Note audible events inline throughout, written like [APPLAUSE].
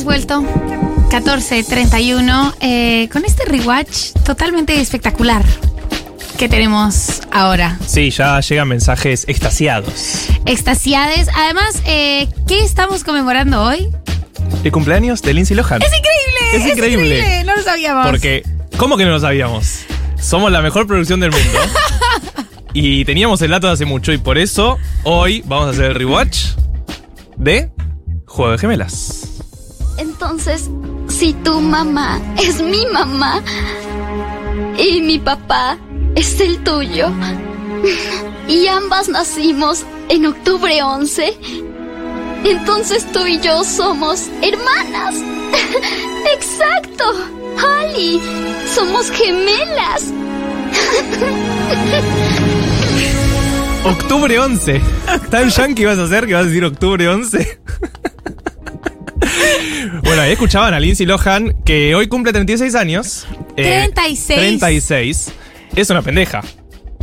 hemos vuelto. 14.31 eh, con este rewatch totalmente espectacular que tenemos ahora. Sí, ya llegan mensajes extasiados. Extasiades. Además, eh, ¿qué estamos conmemorando hoy? El cumpleaños de Lindsay Lohan. ¡Es increíble! Es increíble. No lo sabíamos. Porque, ¿cómo que no lo sabíamos? Somos la mejor producción del mundo. [LAUGHS] y teníamos el dato de hace mucho y por eso hoy vamos a hacer el rewatch de Juego de Gemelas. Entonces, si tu mamá es mi mamá y mi papá es el tuyo y ambas nacimos en octubre 11, entonces tú y yo somos hermanas. [LAUGHS] Exacto, Ali, somos gemelas. [LAUGHS] Octubre 11. ¿Tan yankee vas a hacer que vas a decir octubre 11? [LAUGHS] bueno, ahí escuchaban a Lindsay Lohan, que hoy cumple 36 años. Eh, 36. 36. Es una pendeja.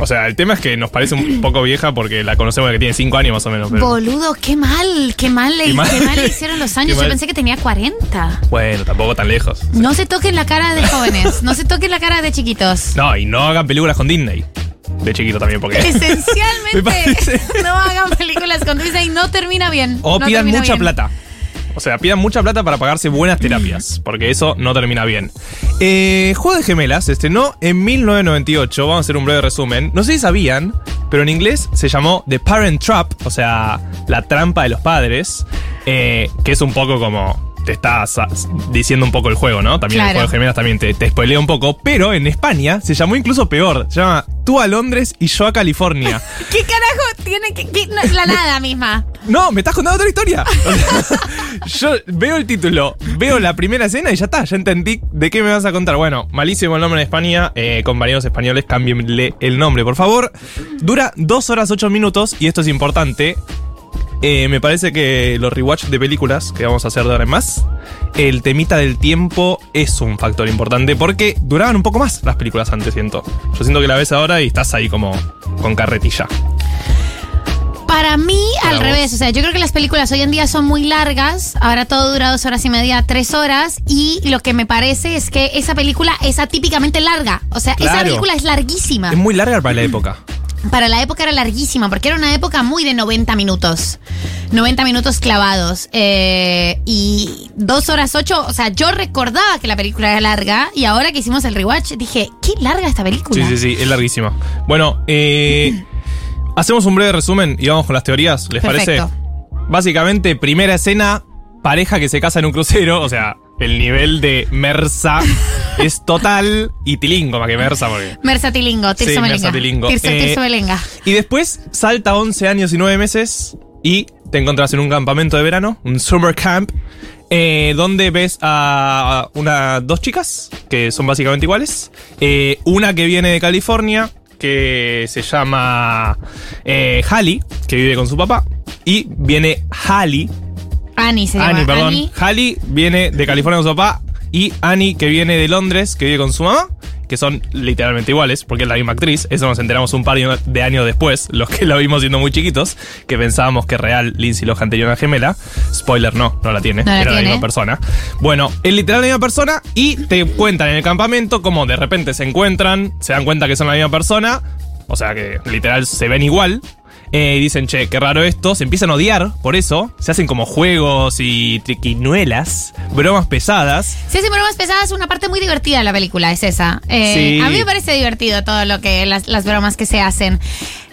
O sea, el tema es que nos parece un [CLEARS THROAT] poco vieja porque la conocemos de que tiene 5 años más o menos. Pero... Boludo, qué mal, qué mal, le, Qué mal. qué mal le hicieron los [LAUGHS] Qué años. Yo mal. pensé que tenía 40. Bueno, tampoco tan lejos. No se toquen la cara de jóvenes, no se toquen la cara de chiquitos. [LAUGHS] No, y no hagan películas con Disney. De chiquito también, porque. [LAUGHS] Me Esencialmente, no hagan películas con Disney, no termina bien. O no pidan mucha bien. plata. O sea, pidan mucha plata para pagarse buenas terapias, porque eso no termina bien. Eh, Juego de Gemelas se estrenó en 1998. Vamos a hacer un breve resumen. No sé si sabían, pero en inglés se llamó The Parent Trap, o sea, la trampa de los padres, eh, que es un poco como. Te está diciendo un poco el juego, ¿no? También el Claro. juego de gemelas también te, te spoilea un poco. Pero en España se llamó incluso peor. Se llama Tú a Londres y yo a California. [LAUGHS] ¿Qué carajo tiene que.? no, la nada misma. No, me estás contando otra historia. [LAUGHS] Yo veo el título, veo la primera escena y ya está, ya entendí de qué me vas a contar. Bueno, malísimo el nombre en España. Eh, compañeros españoles, cámbienle el nombre, por favor. Dura 2 horas 8 minutos y esto es importante. Eh, me parece que los rewatch de películas que vamos a hacer de ahora en más, el temita del tiempo es un factor importante porque duraban un poco más las películas antes, siento. Yo siento que la ves ahora y estás ahí como con carretilla. Para mí, Para al vos. revés. O sea, yo creo que las películas hoy en día son muy largas. Ahora todo dura dos horas y media, tres horas. Y lo que me parece es que esa película es atípicamente larga. O sea, esa película es larguísima. Es muy larga para la época. [CLEARS THROAT] Para la época era larguísima, porque era una época muy de 90 minutos. 90 minutos clavados. Eh, y dos horas ocho. O sea, yo recordaba que la película era larga. Y ahora que hicimos el rewatch, dije, qué larga esta película. Sí, sí, sí, es larguísima. Bueno, eh, [CLEARS THROAT] hacemos un breve resumen y vamos con las teorías, ¿les Perfecto. parece? Básicamente, primera escena, pareja que se casa en un crucero, o sea, el nivel de Mersa [LAUGHS] es total y tilingo más que Mersa, porque... Mersatilingo, Tirso Sí, Melenga. Mersatilingo. Tirso, Eh, Tirso. Y después salta 11 años y 9 meses y te encuentras en un campamento de verano, un summer camp, eh, donde ves a una, dos chicas que son básicamente iguales. Eh, una que viene de California, que se llama eh, Hallie, que vive con su papá. Y viene Hallie, Annie se llama. Annie, perdón. Annie. Hallie viene de California con su papá. Y Annie, que viene de Londres, que vive con su mamá. Que son literalmente iguales, porque es la misma actriz. Eso nos enteramos un par de años después, [LAUGHS] los que la vimos siendo muy chiquitos, que pensábamos que real Lindsay Lohan tenía una gemela. Spoiler, no, no la tiene. No la era la misma persona. Bueno, es literal la misma persona y te cuentan en el campamento como de repente se encuentran, se dan cuenta que son la misma persona. O sea que literal se ven igual. Eh, y dicen, che, qué raro esto. Se empiezan a odiar por eso. Se hacen como juegos y triquiñuelas, bromas pesadas. Sí, sí, bromas pesadas, una parte muy divertida de la película es esa. Eh, Sí. A mí me parece divertido todo lo que, las, las bromas que se hacen.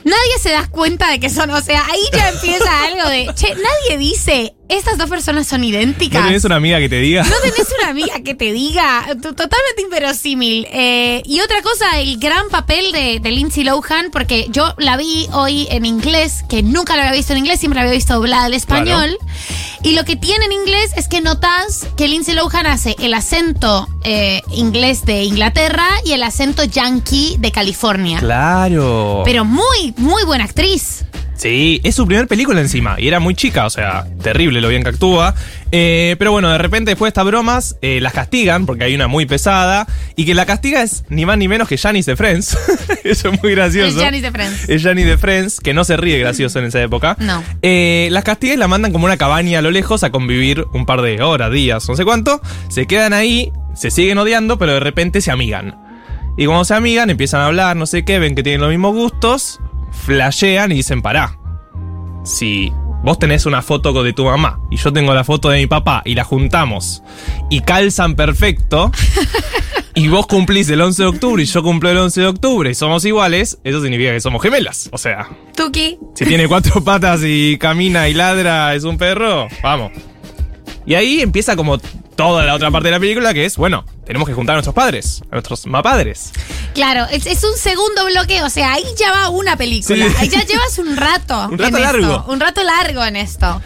Nadie se da cuenta de que son, o sea, ahí ya empieza algo de, che, nadie dice, estas dos personas son idénticas. ¿No tenés una amiga que te diga? No tenés una amiga que te diga, totalmente inverosímil. Eh, y otra cosa, el gran papel de, de Lindsay Lohan, porque yo la vi hoy en inglés, que nunca la había visto en inglés, siempre la había visto doblada al español. Y lo que tiene en inglés es que notas que Lindsay Lohan hace el acento eh, inglés de Inglaterra y el acento yankee de California. Claro. Pero muy, muy buena actriz. Sí, es su primer película encima. Y era muy chica, o sea, terrible lo bien que actúa. Eh, pero bueno, de repente después de estas bromas, eh, las castigan, porque hay una muy pesada. Y que la castiga es ni más ni menos que Janice de Friends. [LAUGHS] Eso es muy gracioso. Es Janice de Friends. Es Janice de Friends, que no se ríe gracioso en esa época. No. Eh, las castiga y la mandan como una cabaña a lo lejos a convivir un par de horas, días, no sé cuánto. Se quedan ahí, se siguen odiando, pero de repente se amigan. Y cuando se amigan, empiezan a hablar, no sé qué, ven que tienen los mismos gustos, flashean y dicen, pará. Si vos tenés una foto de tu mamá y yo tengo la foto de mi papá y la juntamos y calzan perfecto, [LAUGHS] y vos cumplís el 11 de octubre y yo cumplo el 11 de octubre y somos iguales, eso significa que somos gemelas. O sea, Tuki. si tiene cuatro patas y camina y ladra, es un perro, vamos. Y ahí empieza como toda la otra parte de la película, que es, bueno, tenemos que juntar a nuestros padres, a nuestros mapadres. Claro, es, es un segundo bloque, o sea, ahí ya va una película. Sí. Ahí ya llevas un rato. [LAUGHS] Un rato en largo. esto, un rato largo en esto.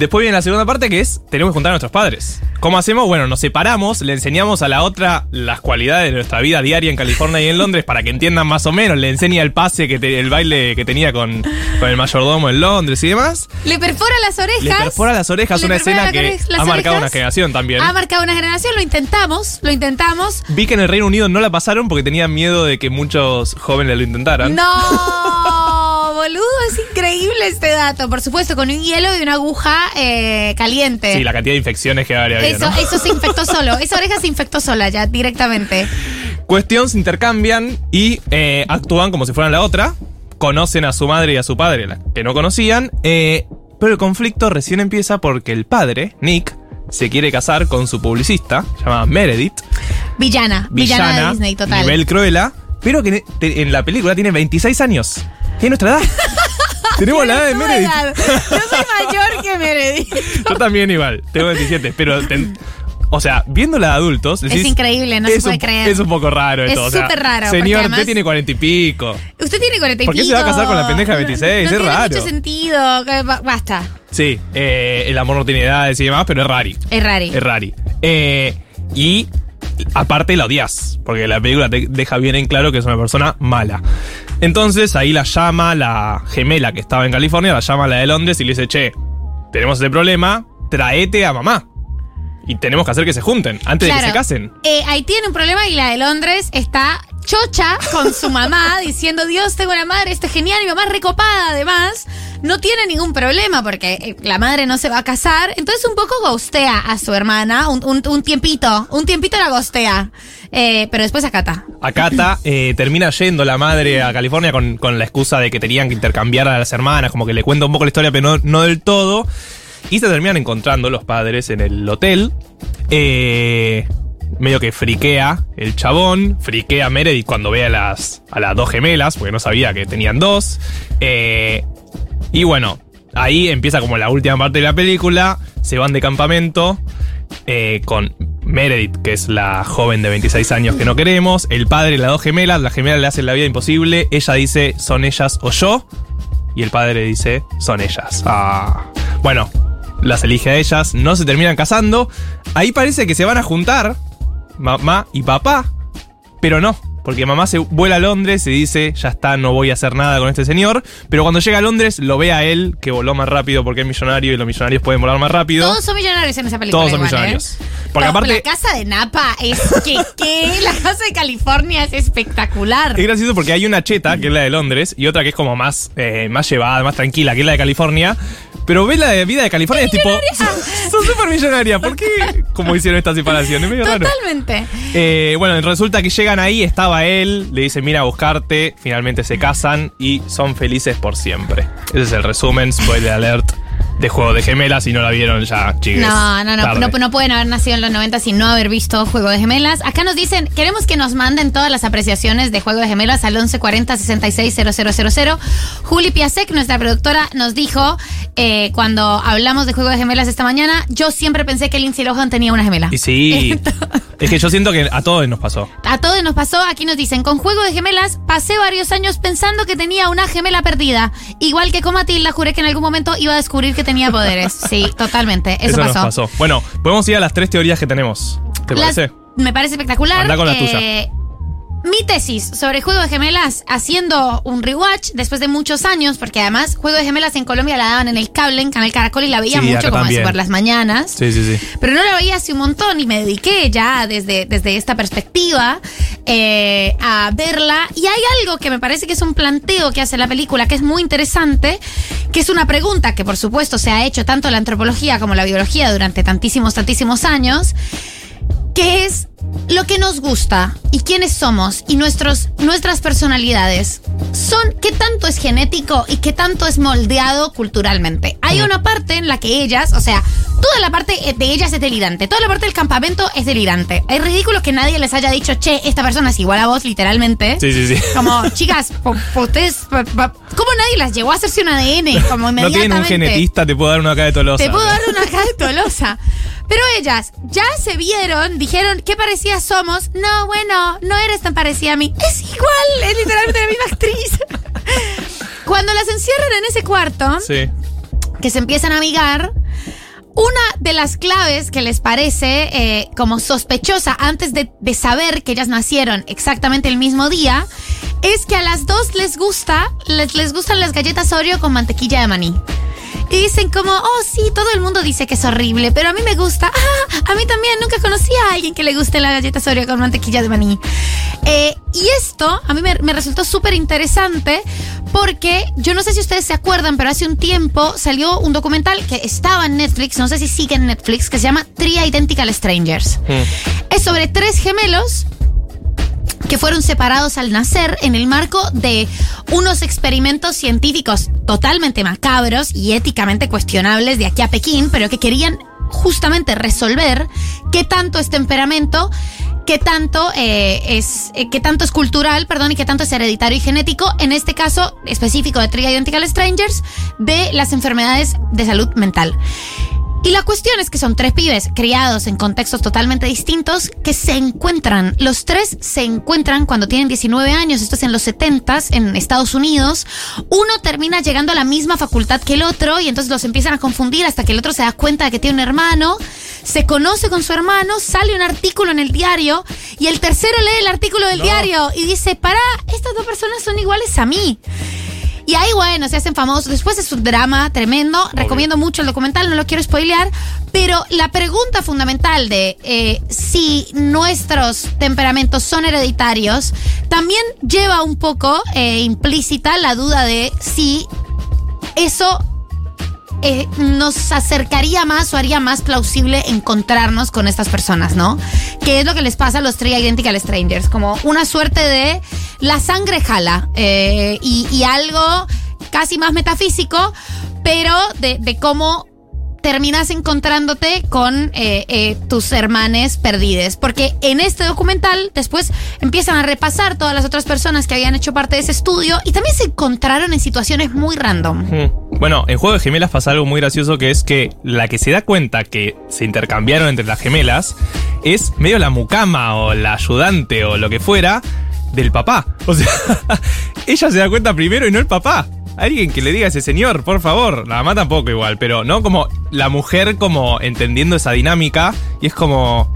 Después viene la segunda parte que es, tenemos que juntar a nuestros padres. ¿Cómo hacemos? Bueno, nos separamos, le enseñamos a la otra las cualidades de nuestra vida diaria en California y en Londres para que entiendan más o menos. Le enseña el pase, que te- el baile que tenía con, con el mayordomo en Londres y demás. Le perfora las orejas. Le perfora las orejas, Le una perfora escena que las ha marcado una generación también. Ha marcado una generación, lo intentamos, lo intentamos. Vi que en el Reino Unido no la pasaron porque tenían miedo de que muchos jóvenes lo intentaran. No, [LAUGHS] boludo, es increíble este dato. Por supuesto, con un hielo y una aguja eh, caliente. Sí, la cantidad de infecciones que habría habido, eso, ¿no? eso se infectó [LAUGHS] solo. Esa oreja se infectó sola ya, directamente. Cuestión, se intercambian y eh, actúan como si fueran la otra. Conocen a su madre y a su padre, la que no conocían. eh, pero el conflicto recién empieza porque el padre, Nick, se quiere casar con su publicista, llamada Meredith. Villana, villana, de Disney, total. Nivel Cruella, pero que en la película tiene 26 años. Tiene nuestra edad. [LAUGHS] Tenemos la edad de Meredith. edad. Yo soy mayor que Meredith. [LAUGHS] Yo también igual, tengo 27, pero... ten- o sea, viéndola de adultos... decís, increíble, no se es puede un- creer. Es un poco raro Es esto. sea, súper raro, porque Señor, además- usted tiene 40 y pico. Usted tiene 40 y ¿Por qué se pico. va a casar con la pendeja de 26? No, no Es tiene raro. mucho sentido. Basta. Sí, eh, el amor no tiene edades y demás, pero es rari. Es rari. Es rari. Eh, y aparte la odias, porque la película te deja bien en claro que es una persona mala. Entonces ahí la llama la gemela que estaba en California, la llama la de Londres y le dice, che, tenemos ese problema, traete a mamá. Y tenemos que hacer que se junten antes de que se casen. Eh, ahí tiene un problema y la de Londres está chocha con su mamá [LAUGHS] diciendo, Dios, tengo una madre, esto es genial, mi mamá recopada además. No tiene ningún problema porque eh, la madre no se va a casar. Entonces un poco ghostea a su hermana, un, un- un tiempito, un tiempito la ghostea. Eh, pero después acata. Akata eh, termina yendo la madre a California con, con la excusa de que tenían que intercambiar a las hermanas, como que le cuenta un poco la historia, pero no, no del todo. Y se terminan encontrando los padres en el hotel. Eh, medio que friquea el chabón, friquea Meredith cuando ve a las, a las dos gemelas, porque no sabía que tenían dos. Eh, y bueno, ahí empieza como la última parte de la película. Se van de campamento eh, con Meredith, que es la joven de 26 años que no queremos. El padre, las dos gemelas. La gemela le hace la vida imposible. Ella dice, son ellas o yo. Y el padre dice, son ellas. Ah. Bueno, las elige a ellas. No se terminan casando. Ahí parece que se van a juntar. Mamá y papá. Pero no, porque mamá se vuela a Londres y dice, ya está, no voy a hacer nada con este señor. Pero cuando llega a Londres, lo ve a él, que voló más rápido porque es millonario y los millonarios pueden volar más rápido. Todos son millonarios en esa película. Todos son igual, ¿eh? millonarios. Porque aparte, La casa de Napa es que, [LAUGHS] que la casa de California es espectacular. es gracioso porque hay una cheta, que es la de Londres, y otra que es como más, eh, más llevada, más tranquila, que es la de California. Pero ve la vida de California es tipo, son súper millonaria. ¿Por qué? Como hicieron esta separación? Es medio raro. Totalmente. Eh, bueno, resulta que llegan ahí, estaba él, le dice, mira a buscarte, finalmente se casan y son felices por siempre. Ese es el resumen, spoiler alert, de Juego de Gemelas, si no la vieron ya, chiques. No, no, no, no, no pueden haber nacido en los 90 sin no haber visto Juego de Gemelas. Acá nos dicen, queremos que nos manden todas las apreciaciones de Juego de Gemelas al 1140 660000. Juli Piasek, nuestra productora, nos dijo eh, cuando hablamos de Juego de Gemelas esta mañana, yo siempre pensé que Lindsay Lohan tenía una gemela. Y sí, [LAUGHS] es que yo siento que a todos nos pasó. A todos nos pasó, aquí nos dicen, con Juego de Gemelas pasé varios años pensando que tenía una gemela perdida. Igual que con Matilda, juré que en algún momento iba a descubrir que tenía poderes. Sí, [LAUGHS] totalmente, eso, Eso, pasó. nos pasó. Bueno, podemos ir a las tres teorías que tenemos. ¿Te Las- parece? me parece espectacular. Anda con la Eh, Mi tesis sobre Juego de Gemelas, haciendo un rewatch después de muchos años, porque además Juego de Gemelas en Colombia la daban en el cable, en Canal Caracol, y la veía Sí, mucho como así por las mañanas. Sí, sí, sí. Pero no la veía hace un montón y me dediqué ya desde, desde esta perspectiva eh, a verla. Y hay algo que me parece que es un planteo que hace la película que es muy interesante, que es una pregunta que por supuesto se ha hecho tanto la antropología como la biología durante tantísimos, tantísimos años, que es lo que nos gusta y quiénes somos y nuestros, nuestras personalidades son qué tanto es genético y qué tanto es moldeado culturalmente. Hay una parte en la que ellas, o sea, toda la parte de ellas es delirante, toda la parte del campamento es delirante. Es ridículo que nadie les haya dicho, che, esta persona es igual a vos, literalmente. Sí, sí, sí. Como, [LAUGHS] chicas, po- po- ustedes, po- ¿cómo nadie las llevó a hacerse un ADN? Como No tienen un inmediatamente. genetista, te puedo dar una acá de Tolosa. Te puedo dar una acá de Tolosa. Pero ellas ya se vieron, dijeron qué parecidas somos. No, bueno, no eres tan parecida a mí. Es igual, es literalmente la misma actriz. [LAUGHS] Cuando las encierran en ese cuarto, Sí. que se empiezan a amigar, una de las claves que les parece eh, como sospechosa antes de, de saber que ellas nacieron exactamente el mismo día es que a las dos les gusta, les, les gustan las galletas Oreo con mantequilla de maní. Y dicen como, oh sí, todo el mundo dice que es horrible, pero a mí me gusta. [LAUGHS] Ah, a mí también, nunca conocí a alguien que le guste la galleta Oreo con mantequilla de maní. Eh, y esto a mí me, me resultó súper interesante porque yo no sé si ustedes se acuerdan, pero hace un tiempo salió un documental que estaba en Netflix, no sé si sigue en Netflix, que se llama Three Identical Strangers. Mm. Es sobre tres gemelos fueron separados al nacer en el marco de unos experimentos científicos totalmente macabros y éticamente cuestionables de aquí a Pekín, pero que querían justamente resolver qué tanto es temperamento, qué tanto eh, es eh, qué tanto es cultural, perdón, y qué tanto es hereditario y genético, en este caso específico de Three Identical Strangers, de las enfermedades de salud mental. Y la cuestión es que son tres pibes criados en contextos totalmente distintos que se encuentran. Los tres se encuentran cuando tienen 19 años, esto es en los 70s en Estados Unidos. Uno termina llegando a la misma facultad que el otro y entonces los empiezan a confundir hasta que el otro se da cuenta de que tiene un hermano, se conoce con su hermano, sale un artículo en el diario y el tercero lee el artículo del No. diario y dice, para, estas dos personas son iguales a mí. Y ahí, bueno, se hacen famosos. Después es un drama tremendo. Recomiendo mucho el documental, no lo quiero spoilear. Pero la pregunta fundamental de eh, si nuestros temperamentos son hereditarios también lleva un poco eh, implícita la duda de si eso eh, nos acercaría más o haría más plausible encontrarnos con estas personas, ¿no? Que es lo que les pasa a los Three Identical Strangers, como una suerte de la sangre jala eh, y, algo casi más metafísico, pero de, cómo terminas encontrándote con eh, tus hermanes perdides. Porque en este documental después empiezan a repasar todas las otras personas que habían hecho parte de ese estudio y también se encontraron en situaciones muy random. Mm. Bueno, en Juego de Gemelas pasa algo muy gracioso que es que la que se da cuenta que se intercambiaron entre las gemelas es medio la mucama o la ayudante o lo que fuera del papá. [LAUGHS] O sea, ella se da cuenta primero y no el papá. Alguien que le diga a ese señor, por favor. La mamá tampoco igual, pero no como la mujer como entendiendo esa dinámica y es como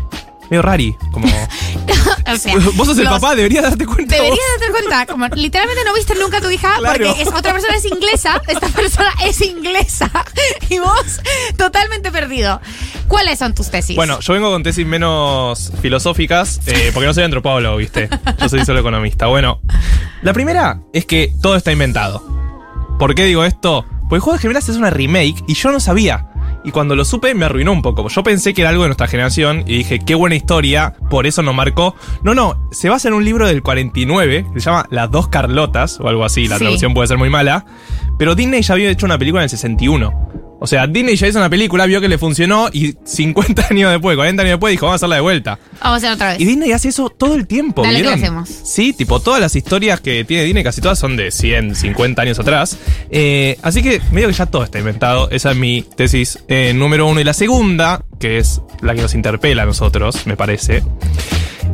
medio rari, como [LAUGHS] O sea, vos sos el papá, deberías darte cuenta. Deberías vos. darte cuenta, como literalmente no viste nunca a tu hija Claro. porque es, otra persona es inglesa, esta persona es inglesa [LAUGHS] y vos totalmente perdido. ¿Cuáles son tus tesis? Bueno, yo vengo con tesis menos filosóficas, eh, [LAUGHS] porque no soy antropólogo, ¿viste? Yo soy solo economista. Bueno, la primera es que todo está inventado. ¿Por qué digo esto? Porque Juego de Gemelas es una remake y yo no sabía. Y cuando lo supe me arruinó un poco. Yo pensé que era algo de nuestra generación y dije, qué buena historia, por eso nos marcó. No, no, se basa en un libro del 49 que se llama Las dos Carlotas o algo así, la Sí. traducción puede ser muy mala. Pero Disney ya había hecho una película en el 61. O sea, Disney ya hizo una película, vio que le funcionó y 50 [LAUGHS] años después, 40 años después dijo, vamos a hacerla de vuelta. Vamos a hacer otra vez. Y Disney hace eso todo el tiempo, Dale, ¿vieron? ¿qué hacemos? Sí, tipo, todas las historias que tiene Disney, casi todas son de 100, 50 años atrás. Eh, así que medio que ya todo está inventado. Esa es mi tesis eh, número uno. Y la segunda, que es la que nos interpela a nosotros, me parece,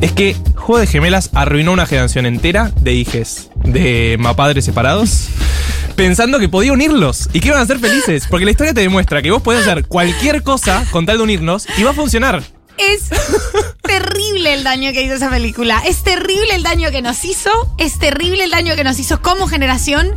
es que Juego de Gemelas arruinó una generación entera de hijes de mapadres separados. Pensando que podía unirlos y que iban a ser felices. Porque la historia te demuestra que vos podés hacer cualquier cosa con tal de unirnos y va a funcionar. Es [LAUGHS] terrible el daño que hizo esa película. Es terrible el daño que nos hizo. Es terrible el daño que nos hizo como generación.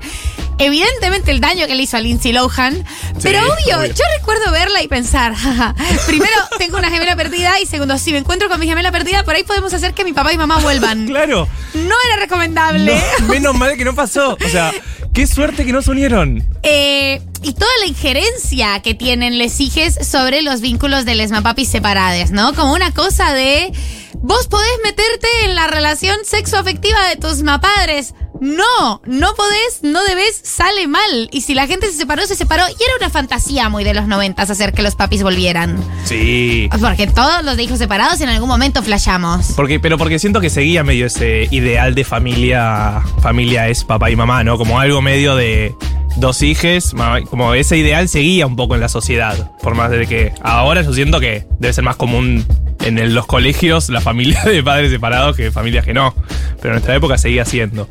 Evidentemente el daño que le hizo a Lindsay Lohan. pero obvio, obvio. yo recuerdo verla y pensar, [LAUGHS] jaja, primero tengo una gemela perdida y segundo, si me encuentro con mi gemela perdida, por ahí podemos hacer que mi papá y mamá vuelvan. [LAUGHS] Claro. No era recomendable. No, menos mal que no pasó. O sea, qué suerte que no se unieron. Eh, y toda la injerencia que tienen les hijes sobre los vínculos de les mapapis separades, ¿no? Como una cosa de vos podés meterte en la relación sexoafectiva de tus mapadres. No, no podés, no debes, sale mal. Y si la gente se separó, se separó. Y era una fantasía muy de los noventas hacer que los papis volvieran. Sí. Porque todos los de hijos separados en algún momento flashamos. Porque, pero porque siento que seguía medio ese ideal de familia. Familia es papá y mamá, ¿no? Como algo medio de dos hijes. Como ese ideal seguía un poco en la sociedad. Por más de que ahora yo siento que debe ser más común en el- los colegios la familia [LAUGHS] de padres separados que familias que no. Pero en nuestra época seguía siendo.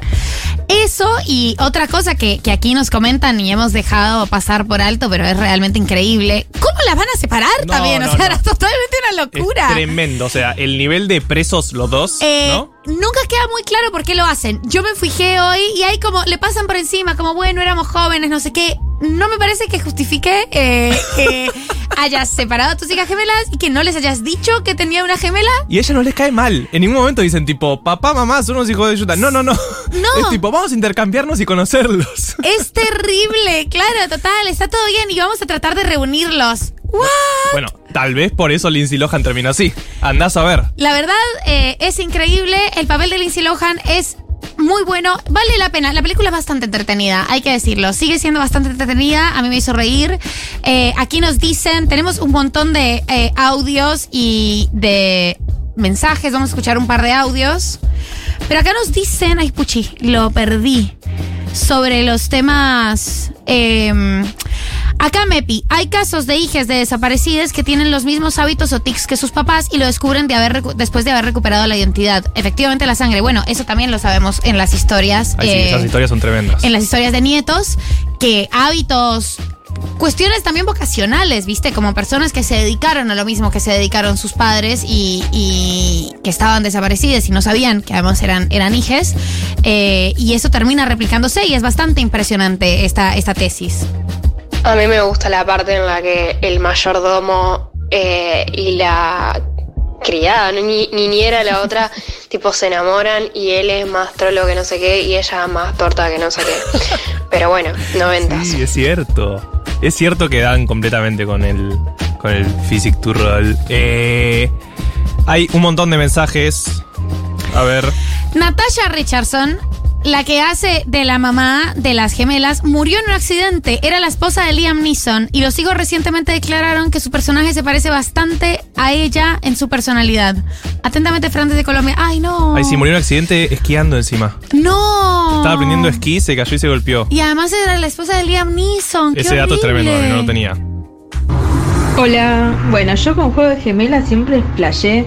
Eso y otra cosa que, que aquí nos comentan y hemos dejado pasar por alto, pero es realmente increíble. ¿Cómo las van a separar No, también? no, o sea, no. era [LAUGHS] totalmente una locura. Es tremendo. O sea, el nivel de presos los dos, Eh, ¿no? Nunca queda muy claro por qué lo hacen. Yo me fijé hoy y ahí como le pasan por encima, como bueno, éramos jóvenes, no sé qué. No me parece que justifique eh, que [LAUGHS] hayas separado a tus hijas gemelas y que no les hayas dicho que tenía una gemela. Y a ella no les cae mal. En ningún momento dicen tipo, papá, mamá, son unos hijos de yuta. No, no, no. No. [LAUGHS] Es tipo, vamos a intercambiarnos y conocerlos. Es terrible, claro, total, está todo bien y vamos a tratar de reunirlos. ¿What? Bueno, tal vez por eso Lindsay Lohan terminó así. Andás a ver. La verdad eh, es increíble. El papel de Lindsay Lohan es muy bueno. Vale la pena. La película es bastante entretenida, hay que decirlo. Sigue siendo bastante entretenida. A mí me hizo reír. Eh, aquí nos dicen, tenemos un montón de eh, audios y de mensajes. Vamos a escuchar un par de audios. Pero acá nos dicen, ay, puchi, lo perdí. Sobre los temas. eh, Acá, Mepi, hay casos de hijas de desaparecidas que tienen los mismos hábitos o tics que sus papás y lo descubren de haber después de haber recuperado la identidad. Efectivamente, la sangre. Bueno, eso también lo sabemos en las historias. Ay, sí, eh, esas historias son tremendas. en las historias de nietos, que hábitos, cuestiones también vocacionales, ¿viste? Como personas que se dedicaron a lo mismo que se dedicaron sus padres y, que estaban desaparecidas y no sabían que además eran, eran hijes. eh, y eso termina replicándose y es bastante impresionante esta, esta tesis. A mí me gusta la parte en la que el mayordomo eh, y la criada, no, ni, niñera, la otra, [LAUGHS] tipo se enamoran y él es más trolo que no sé qué y ella más torta que no sé qué. [LAUGHS] Pero bueno, noventas. Sí, es cierto. Es cierto que dan completamente con el, con el Physic to Roll. Eh, hay un montón de mensajes. A ver. Natasha Richardson, la que hace de la mamá de las gemelas, murió en un accidente. Era la esposa de Liam Neeson y los hijos recientemente declararon que su personaje se parece bastante a ella en su personalidad. Atentamente, Fran de Colombia. Ay, no. Ay, sí, murió en un accidente esquiando encima. No. Estaba aprendiendo esquí, se cayó y se golpeó. Y además era la esposa de Liam Neeson. Qué Ese dato es tremendo, no lo tenía. Hola, bueno, yo con Juego de Gemelas siempre flashé,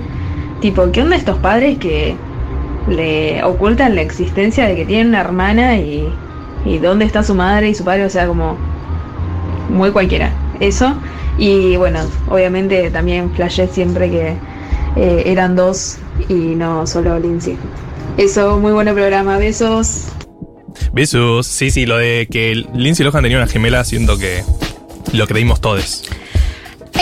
tipo, ¿qué onda estos padres que le ocultan la existencia de que tienen una hermana y, y dónde está su madre y su padre? O sea, como muy cualquiera. Eso. Y bueno, obviamente también flashé siempre que eh, eran dos y no solo Lindsay. Eso, muy buen programa, besos. Besos. Sí, sí, lo de que Lindsay Lohan tenía una gemela, siento que lo creímos todos.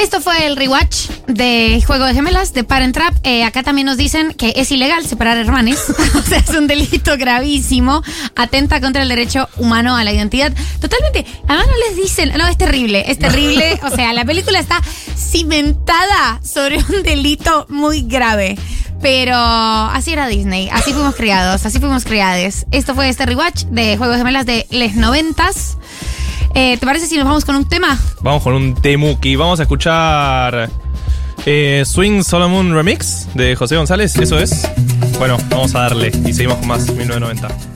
Esto fue el rewatch de Juego de Gemelas de Parent Trap. Eh, acá también nos dicen que es ilegal separar hermanes. [LAUGHS] o sea, es un delito gravísimo. Atenta contra el derecho humano a la identidad. Totalmente. Además no les dicen. No, es terrible. Es terrible. [LAUGHS] O sea, la película está cimentada sobre un delito muy grave. Pero así era Disney. Así fuimos criados. Así fuimos criades. Esto fue este rewatch de Juegos de Gemelas de les noventas. Eh, ¿Te parece si nos vamos con un tema? Vamos con un Temuki. Vamos a escuchar eh, Swing Solomon Remix de José González. Eso es. Bueno, vamos a darle y seguimos con más 1990.